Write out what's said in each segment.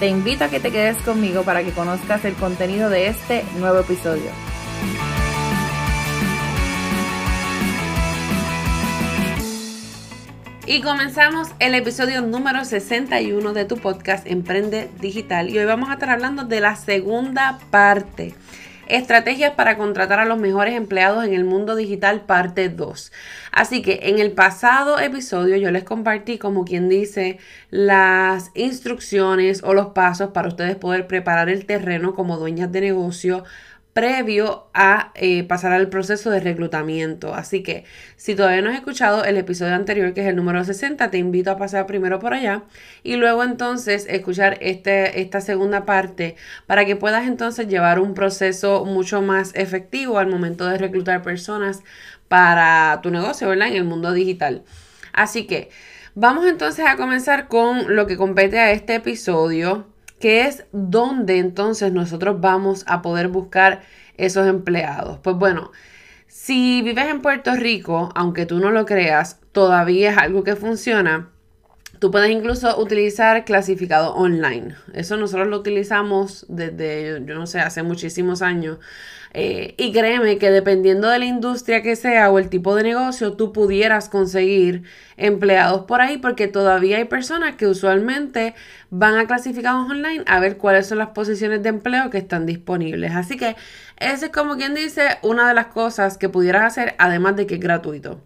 Te invito a que te quedes conmigo para que conozcas el contenido de este nuevo episodio. Y comenzamos el episodio número 61 de tu podcast Emprende Digital. Y hoy vamos a estar hablando de la segunda parte. Estrategias para contratar a los mejores empleados en el mundo digital, parte 2. Así que en el pasado episodio yo les compartí, como quien dice, las instrucciones o los pasos para ustedes poder preparar el terreno como dueñas de negocio previo a eh, pasar al proceso de reclutamiento. Así que si todavía no has escuchado el episodio anterior, que es el número 60, te invito a pasar primero por allá y luego entonces escuchar este, esta segunda parte para que puedas entonces llevar un proceso mucho más efectivo al momento de reclutar personas para tu negocio, ¿verdad? En el mundo digital. Así que vamos entonces a comenzar con lo que compete a este episodio que es donde entonces nosotros vamos a poder buscar esos empleados. Pues bueno, si vives en Puerto Rico, aunque tú no lo creas, todavía es algo que funciona. Tú puedes incluso utilizar clasificado online. Eso nosotros lo utilizamos desde, yo no sé, hace muchísimos años. Eh, y créeme que dependiendo de la industria que sea o el tipo de negocio, tú pudieras conseguir empleados por ahí porque todavía hay personas que usualmente van a clasificados online a ver cuáles son las posiciones de empleo que están disponibles. Así que esa es como quien dice una de las cosas que pudieras hacer además de que es gratuito.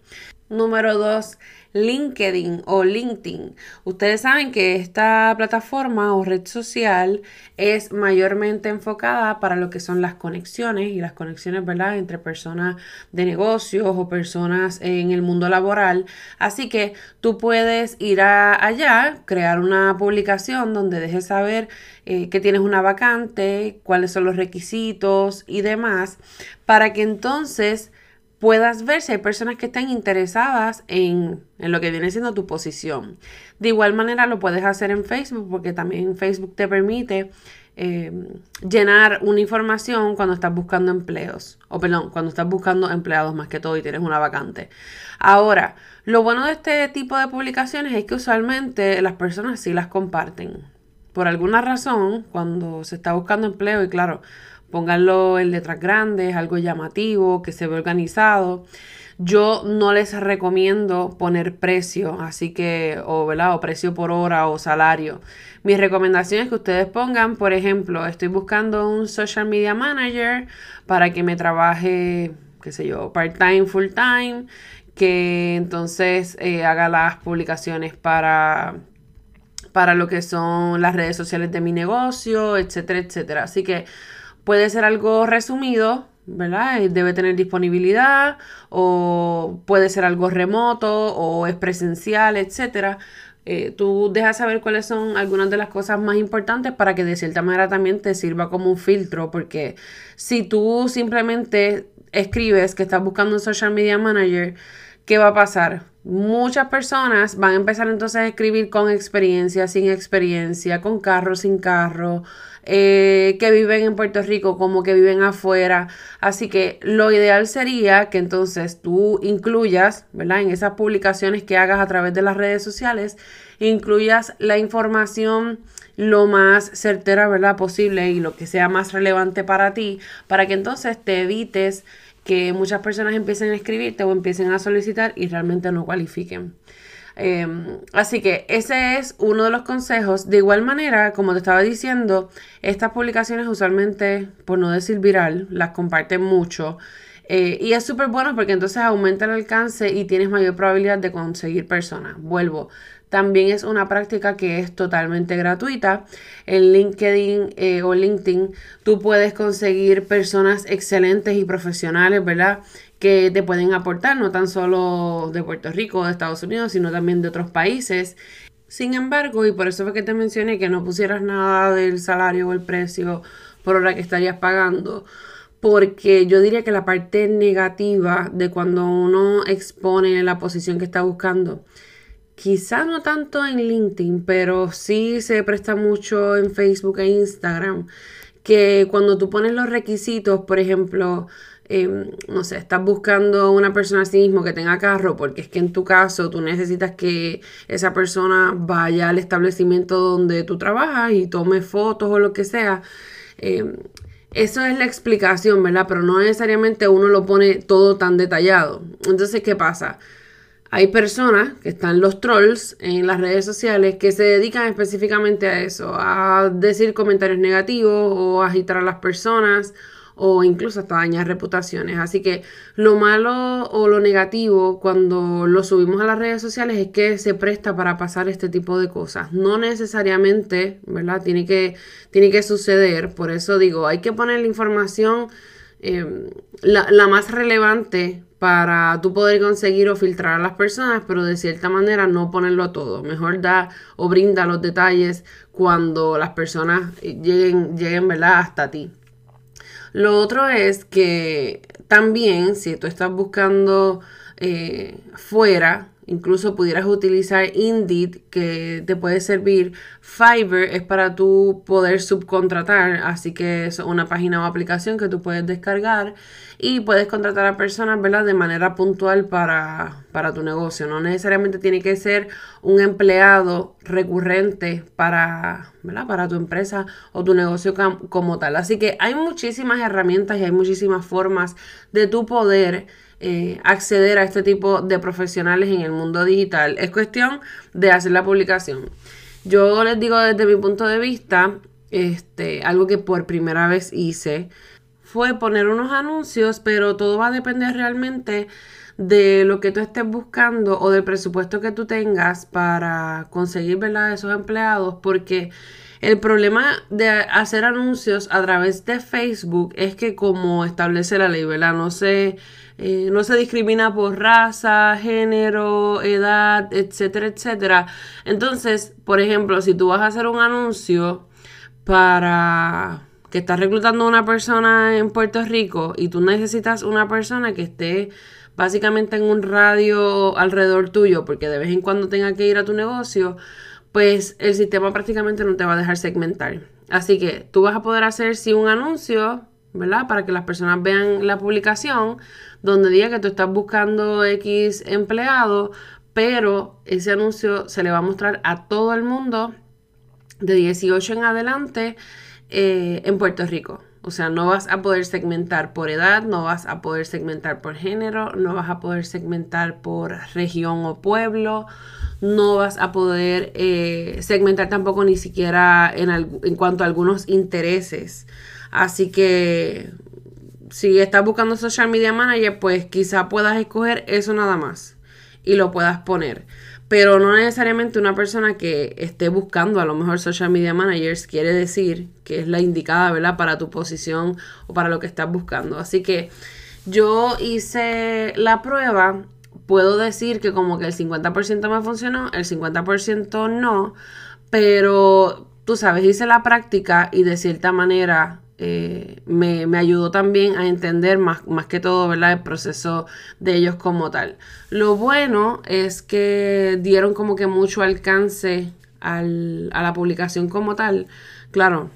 Número dos, LinkedIn o LinkedIn. Ustedes saben que esta plataforma o red social es mayormente enfocada para lo que son las conexiones y las conexiones, ¿verdad?, entre personas de negocios o personas en el mundo laboral. Así que tú puedes ir allá, crear una publicación donde dejes saber eh, que tienes una vacante, cuáles son los requisitos y demás, para que entonces puedas ver si hay personas que están interesadas en, lo que viene siendo tu posición. De igual manera lo puedes hacer en Facebook porque también Facebook te permite eh, llenar una información cuando estás buscando empleos. O perdón, cuando estás buscando empleados más que todo y tienes una vacante. Ahora, lo bueno de este tipo de publicaciones es que usualmente las personas sí las comparten. Por alguna razón, cuando se está buscando empleo y claro, Pónganlo en letras grandes, algo llamativo, que se ve organizado. Yo no les recomiendo poner precio, así que, o, ¿verdad? o precio por hora o salario. Mi recomendación es que ustedes pongan, por ejemplo, estoy buscando un social media manager para que me trabaje, qué sé yo, part-time, full-time, que entonces eh, haga las publicaciones para para lo que son las redes sociales de mi negocio, etcétera, etcétera. Así que Puede ser algo resumido, ¿verdad? Debe tener disponibilidad o puede ser algo remoto o es presencial, etcétera. Eh, tú dejas saber cuáles son algunas de las cosas más importantes para que de cierta manera también te sirva como un filtro, porque si tú simplemente escribes que estás buscando un social media manager, ¿qué va a pasar? Muchas personas van a empezar entonces a escribir con experiencia, sin experiencia, con carro, sin carro, eh, que viven en Puerto Rico como que viven afuera. Así que lo ideal sería que entonces tú incluyas, ¿verdad? En esas publicaciones que hagas a través de las redes sociales, incluyas la información lo más certera, ¿verdad? Posible y lo que sea más relevante para ti, para que entonces te evites que muchas personas empiecen a escribirte o empiecen a solicitar y realmente no cualifiquen. Em, así que ese es uno de los consejos. De igual manera, como te estaba diciendo, estas publicaciones usualmente, por no decir viral, las comparten mucho. Eh, y es súper bueno porque entonces aumenta el alcance y tienes mayor probabilidad de conseguir personas. Vuelvo. También es una práctica que es totalmente gratuita. En LinkedIn eh, o LinkedIn tú puedes conseguir personas excelentes y profesionales, ¿verdad? Que te pueden aportar, no tan solo de Puerto Rico o de Estados Unidos, sino también de otros países. Sin embargo, y por eso fue que te mencioné que no pusieras nada del salario o el precio por hora que estarías pagando, porque yo diría que la parte negativa de cuando uno expone la posición que está buscando, quizá no tanto en LinkedIn, pero sí se presta mucho en Facebook e Instagram, que cuando tú pones los requisitos, por ejemplo, em, no sé, estás buscando una persona así mismo que tenga carro, porque es que en tu caso tú necesitas que esa persona vaya al establecimiento donde tú trabajas y tome fotos o lo que sea. Em, eso es la explicación, ¿verdad? Pero no necesariamente uno lo pone todo tan detallado. Entonces, ¿qué pasa? Hay personas que están los trolls en las redes sociales que se dedican específicamente a eso, a decir comentarios negativos o a agitar a las personas o incluso hasta dañar reputaciones. Así que lo malo o lo negativo cuando lo subimos a las redes sociales es que se presta para pasar este tipo de cosas. No necesariamente, ¿verdad? Tiene que, tiene que suceder. Por eso digo, hay que poner la información em, la, la más relevante para tú poder conseguir o filtrar a las personas, pero de cierta manera no ponerlo todo. Mejor da o brinda los detalles cuando las personas lleguen, lleguen ¿verdad? hasta ti. Lo otro es que también si tú estás buscando eh, fuera, incluso pudieras utilizar Indeed que te puede servir. Fiverr es para tú poder subcontratar, así que es una página o aplicación que tú puedes descargar y puedes contratar a personas, ¿verdad? De manera puntual para, para tu negocio. No necesariamente tiene que ser un empleado recurrente para. Para tu empresa o tu negocio como tal. Así que hay muchísimas herramientas y hay muchísimas formas de tu poder eh, acceder a este tipo de profesionales en el mundo digital. Es cuestión de hacer la publicación. Yo les digo desde mi punto de vista, este, algo que por primera vez hice fue poner unos anuncios, pero todo va a depender realmente de lo que tú estés buscando o del presupuesto que tú tengas para conseguir ¿verdad? esos empleados, porque el problema de hacer anuncios a través de Facebook es que como establece la ley, ¿verdad? No se, eh, no se discrimina por raza, género, edad, etcétera, etcétera. Entonces, por ejemplo, si tú vas a hacer un anuncio para que estás reclutando a una persona en Puerto Rico y tú necesitas una persona que esté básicamente en un radio alrededor tuyo porque de vez en cuando tenga que ir a tu negocio, pues el sistema prácticamente no te va a dejar segmentar. Así que tú vas a poder hacer sí un anuncio, ¿verdad? Para que las personas vean la publicación donde diga que tú estás buscando X empleado, pero ese anuncio se le va a mostrar a todo el mundo de 18 en adelante eh, en Puerto Rico. O sea, no vas a poder segmentar por edad, no vas a poder segmentar por género, no vas a poder segmentar por región o pueblo, no vas a poder eh, segmentar tampoco ni siquiera en, en cuanto a algunos intereses. Así que si estás buscando social media manager, pues quizá puedas escoger eso nada más y lo puedas poner pero no necesariamente una persona que esté buscando a lo mejor social media managers quiere decir que es la indicada, ¿verdad? Para tu posición o para lo que estás buscando. Así que yo hice la prueba, puedo decir que como que el 50% me funcionó, el 50% no, pero tú sabes, hice la práctica y de cierta manera eh, me, ayudó también a entender más, más que todo ¿verdad? el proceso de ellos como tal. Lo bueno es que dieron como que mucho alcance al, a la publicación como tal. Claro,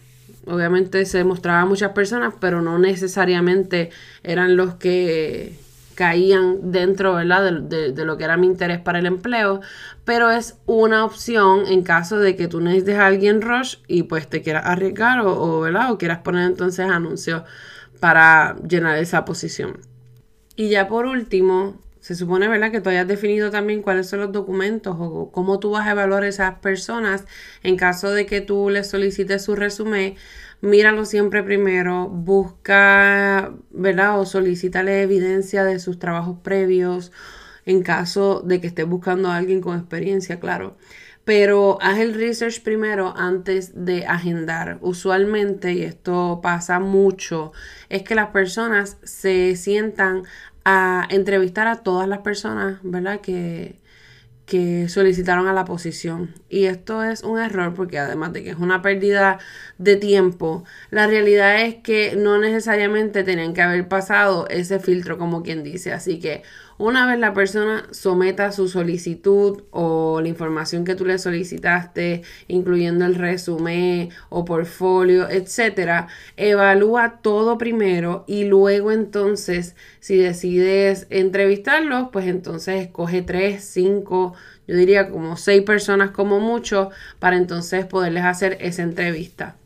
obviamente se mostraba a muchas personas, pero no necesariamente eran los que caían dentro ¿verdad? De, de, lo que era mi interés para el empleo, pero es una opción en caso de que tú necesites a alguien rush y pues te quieras arriesgar o, ¿verdad? o quieras poner entonces anuncios para llenar esa posición. Y ya por último, se supone ¿verdad? que tú hayas definido también cuáles son los documentos o cómo tú vas a evaluar a esas personas en caso de que tú les solicites su resumen míralo siempre primero, busca, ¿verdad? O solicítale evidencia de sus trabajos previos en caso de que estés buscando a alguien con experiencia, claro. Pero haz el research primero antes de agendar. Usualmente, y esto pasa mucho, es que las personas se sientan a entrevistar a todas las personas, ¿verdad? Que, que solicitaron a la posición. Y esto es un error porque además de que es una pérdida de tiempo, la realidad es que no necesariamente tenían que haber pasado ese filtro como quien dice. Así que una vez la persona someta su solicitud o la información que tú le solicitaste, incluyendo el resumen o portfolio, etcétera, evalúa todo primero y luego entonces, si decides entrevistarlos, pues entonces escoge tres, cinco, yo diría como seis personas como mucho para entonces poderles hacer esa entrevista.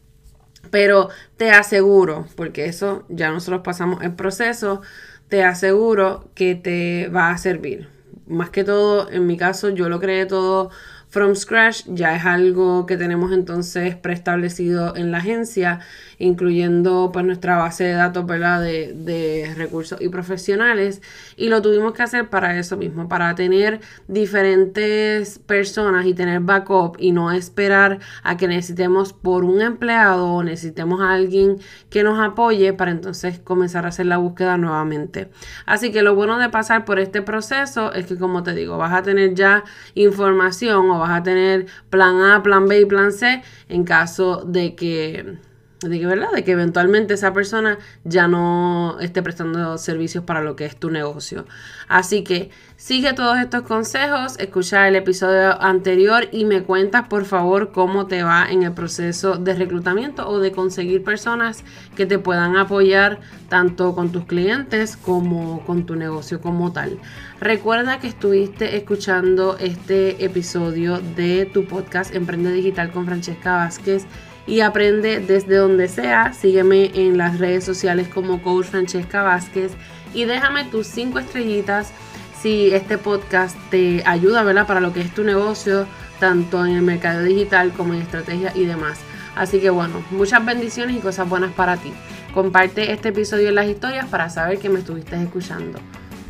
Pero te aseguro, porque eso ya nosotros pasamos el proceso, te aseguro que te va a servir. Más que todo, en mi caso, yo lo creé todo from scratch, ya es algo que tenemos entonces preestablecido en la agencia incluyendo pues nuestra base de datos, ¿verdad? De, de recursos y profesionales. Y lo tuvimos que hacer para eso mismo, para tener diferentes personas y tener backup y no esperar a que necesitemos por un empleado o necesitemos a alguien que nos apoye para entonces comenzar a hacer la búsqueda nuevamente. Así que lo bueno de pasar por este proceso es que como te digo, vas a tener ya información o vas a tener plan A, plan B y plan C en caso de que de que, ¿verdad? De que eventualmente esa persona ya no esté prestando servicios para lo que es tu negocio. Así que sigue todos estos consejos, escucha el episodio anterior y me cuentas por favor cómo te va en el proceso de reclutamiento o de conseguir personas que te puedan apoyar tanto con tus clientes como con tu negocio como tal. Recuerda que estuviste escuchando este episodio de tu podcast Emprende Digital con Francesca Vázquez y aprende desde donde sea. Sígueme en las redes sociales como Coach Francesca Vázquez y déjame tus cinco estrellitas si este podcast te ayuda ¿verdad? para lo que es tu negocio, tanto en el mercado digital como en estrategia y demás. Así que bueno, muchas bendiciones y cosas buenas para ti. Comparte este episodio en las historias para saber que me estuviste escuchando.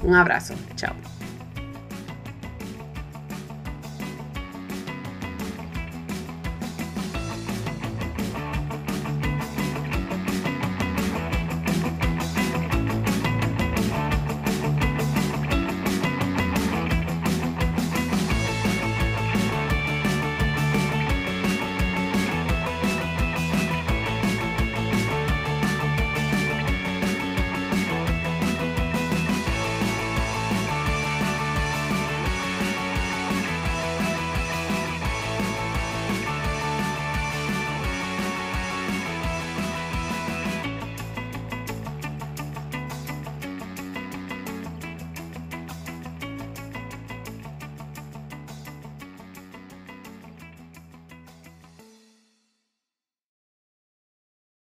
Un abrazo, chao.